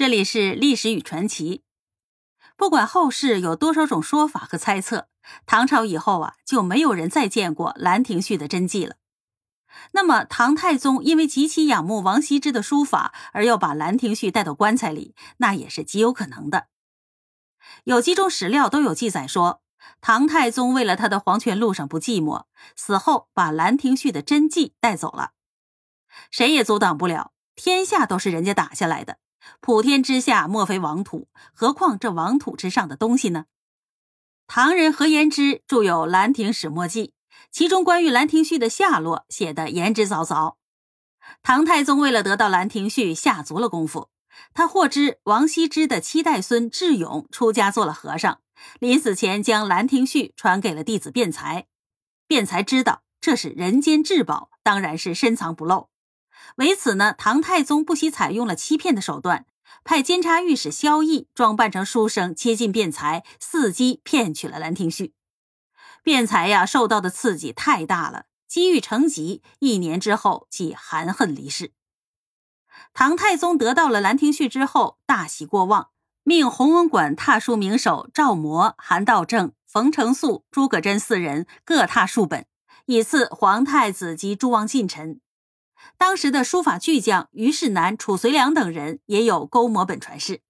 这里是历史与传奇。不管后世有多少种说法和猜测，唐朝以后啊，就没有人再见过《兰亭序》的真迹了。那么，唐太宗因为极其仰慕王羲之的书法，而要把《兰亭序》带到棺材里，那也是极有可能的。有几种史料都有记载说，唐太宗为了他的黄泉路上不寂寞，死后把《兰亭序》的真迹带走了。谁也阻挡不了，天下都是人家打下来的。普天之下莫非王土，何况这王土之上的东西呢？唐人何言之著有《兰亭始末记》，其中关于《兰亭序》的下落写得言之凿凿。唐太宗为了得到《兰亭序》，下足了功夫。他获知王羲之的七代孙智勇出家做了和尚，临死前将《兰亭序》传给了弟子辩才。辩才知道这是人间至宝，当然是深藏不露。为此呢，唐太宗不惜采用了欺骗的手段，派监察御史萧绎装扮成书生接近辩才，伺机骗取了《兰亭序》。辩才呀，受到的刺激太大了，积郁成疾，一年之后即含恨离世。唐太宗得到了《兰亭序》之后，大喜过望，命弘文馆拓书名手赵模、韩道正、冯承素、诸葛真四人各拓数本，以赐皇太子及诸王近臣。当时的书法巨匠虞世南、褚遂良等人也有勾摹本传世。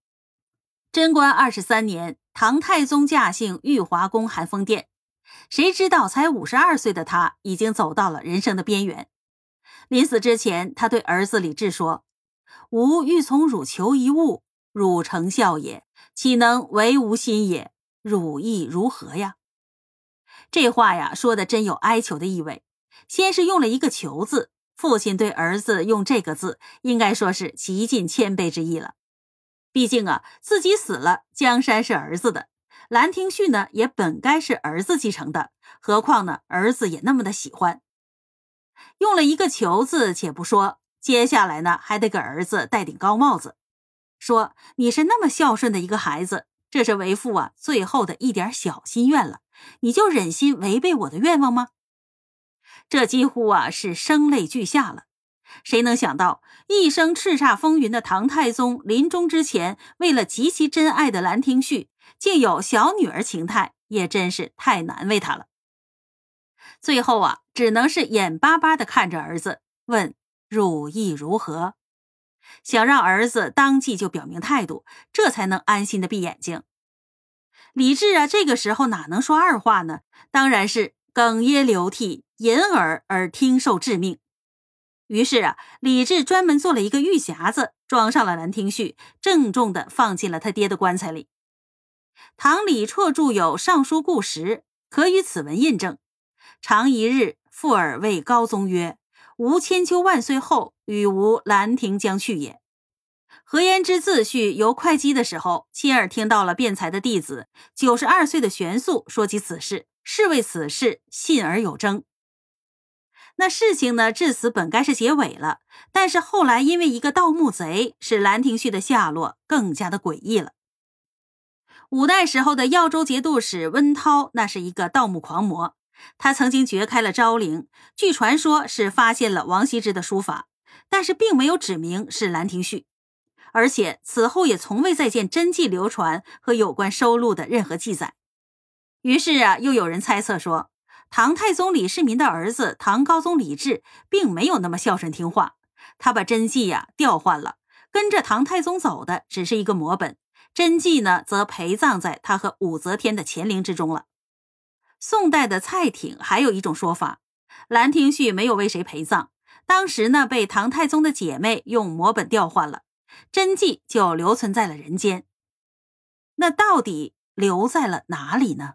贞观二十三年，唐太宗驾幸玉华宫寒风殿，谁知道才五十二岁的他已经走到了人生的边缘。临死之前，他对儿子李治说：“吾欲从汝求一物，汝成孝也，岂能为吾心也？汝意如何呀？”这话呀，说的真有哀求的意味。先是用了一个“求”字。父亲对儿子用这个字，应该说是极尽谦卑之意了。毕竟啊，自己死了，江山是儿子的，《兰亭序》呢也本该是儿子继承的。何况呢，儿子也那么的喜欢。用了一个“求”字，且不说，接下来呢，还得给儿子戴顶高帽子，说你是那么孝顺的一个孩子，这是为父啊最后的一点小心愿了，你就忍心违背我的愿望吗？这几乎啊是声泪俱下了。谁能想到，一生叱咤风云的唐太宗临终之前，为了极其珍爱的《兰亭序》，竟有小女儿情态，也真是太难为他了。最后啊，只能是眼巴巴的看着儿子，问：“汝意如何？”想让儿子当即就表明态度，这才能安心的闭眼睛。李治啊，这个时候哪能说二话呢？当然是哽咽流涕。隐耳而听受致命。于是啊，李治专门做了一个玉匣子，装上了《兰亭序》，郑重的放进了他爹的棺材里。唐李绰著有《尚书故时》，可与此文印证。常一日，复尔谓高宗曰：“吾千秋万岁后，与吾兰亭将去也。”何言之自序由会稽的时候，亲耳听到了辩才的弟子九十二岁的玄素说起此事，是为此事信而有征。那事情呢，至此本该是结尾了，但是后来因为一个盗墓贼，使《兰亭序》的下落更加的诡异了。五代时候的耀州节度使温韬，那是一个盗墓狂魔，他曾经掘开了昭陵，据传说是发现了王羲之的书法，但是并没有指明是《兰亭序》，而且此后也从未再见真迹流传和有关收录的任何记载。于是啊，又有人猜测说。唐太宗李世民的儿子唐高宗李治并没有那么孝顺听话，他把真迹呀调换了，跟着唐太宗走的只是一个摹本，真迹呢则陪葬在他和武则天的乾陵之中了。宋代的蔡挺还有一种说法，《兰亭序》没有为谁陪葬，当时呢被唐太宗的姐妹用摹本调换了，真迹就留存在了人间。那到底留在了哪里呢？